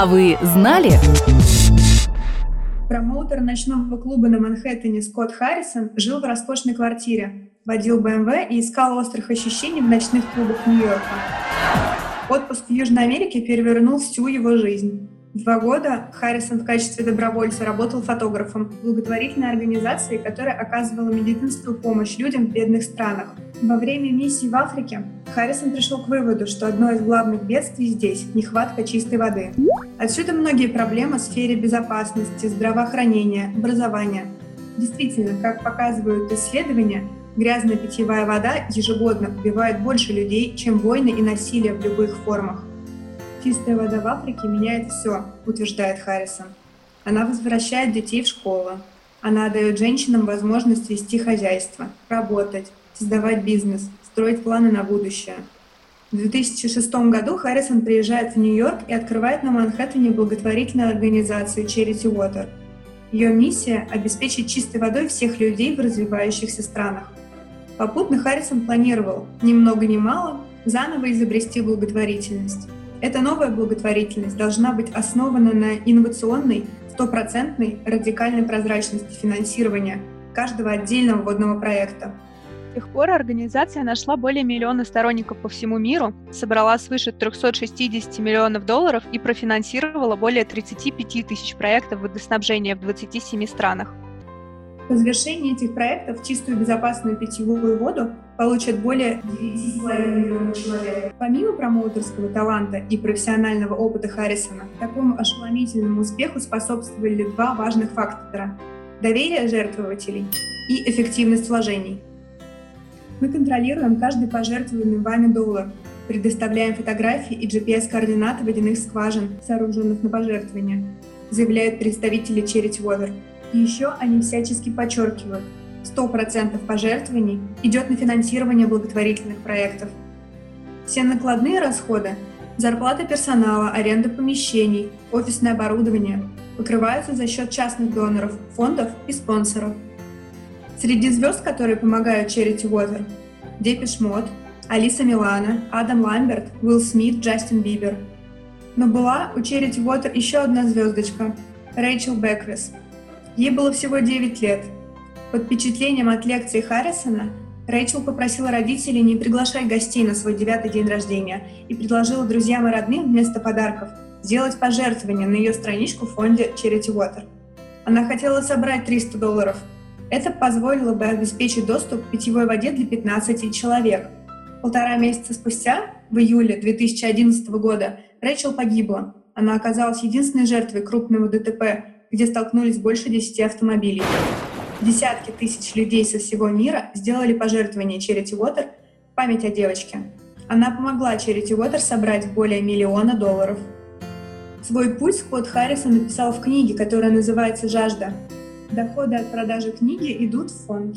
А вы знали? Промоутер ночного клуба на Манхэттене Скотт Харрисон жил в роскошной квартире, водил БМВ и искал острых ощущений в ночных клубах Нью-Йорка. Отпуск в Южной Америке перевернул всю его жизнь. Два года Харрисон в качестве добровольца работал фотографом в благотворительной организации, которая оказывала медицинскую помощь людям в бедных странах. Во время миссии в Африке Харрисон пришел к выводу, что одно из главных бедствий здесь – нехватка чистой воды. Отсюда многие проблемы в сфере безопасности, здравоохранения, образования. Действительно, как показывают исследования, грязная питьевая вода ежегодно убивает больше людей, чем войны и насилие в любых формах. Чистая вода в Африке меняет все, утверждает Харрисон. Она возвращает детей в школу. Она дает женщинам возможность вести хозяйство, работать, создавать бизнес, строить планы на будущее. В 2006 году Харрисон приезжает в Нью-Йорк и открывает на Манхэттене благотворительную организацию Charity Water. Ее миссия – обеспечить чистой водой всех людей в развивающихся странах. Попутно Харрисон планировал, ни много ни мало, заново изобрести благотворительность. Эта новая благотворительность должна быть основана на инновационной, стопроцентной радикальной прозрачности финансирования каждого отдельного водного проекта. С тех пор организация нашла более миллиона сторонников по всему миру, собрала свыше 360 миллионов долларов и профинансировала более 35 тысяч проектов водоснабжения в 27 странах. По завершении этих проектов чистую безопасную питьевую воду получат более 9,5 миллионов человек. Помимо промоутерского таланта и профессионального опыта Харрисона, такому ошеломительному успеху способствовали два важных фактора – доверие жертвователей и эффективность вложений. Мы контролируем каждый пожертвованный вами доллар, предоставляем фотографии и GPS-координаты водяных скважин, сооруженных на пожертвования, заявляют представители Charity Water – еще они всячески подчеркивают, 100% пожертвований идет на финансирование благотворительных проектов. Все накладные расходы – зарплата персонала, аренда помещений, офисное оборудование – покрываются за счет частных доноров, фондов и спонсоров. Среди звезд, которые помогают Charity Water – Депиш Мод, Алиса Милана, Адам Ламберт, Уилл Смит, Джастин Бибер. Но была у Charity Water еще одна звездочка – Рэйчел Бекрес – Ей было всего 9 лет. Под впечатлением от лекции Харрисона Рэйчел попросила родителей не приглашать гостей на свой девятый день рождения и предложила друзьям и родным вместо подарков сделать пожертвование на ее страничку в фонде Charity Water. Она хотела собрать 300 долларов. Это позволило бы обеспечить доступ к питьевой воде для 15 человек. Полтора месяца спустя, в июле 2011 года, Рэйчел погибла. Она оказалась единственной жертвой крупного ДТП где столкнулись больше 10 автомобилей. Десятки тысяч людей со всего мира сделали пожертвование Charity Water в память о девочке. Она помогла Charity Water собрать более миллиона долларов. Свой путь Скотт Харрисон написал в книге, которая называется «Жажда». Доходы от продажи книги идут в фонд.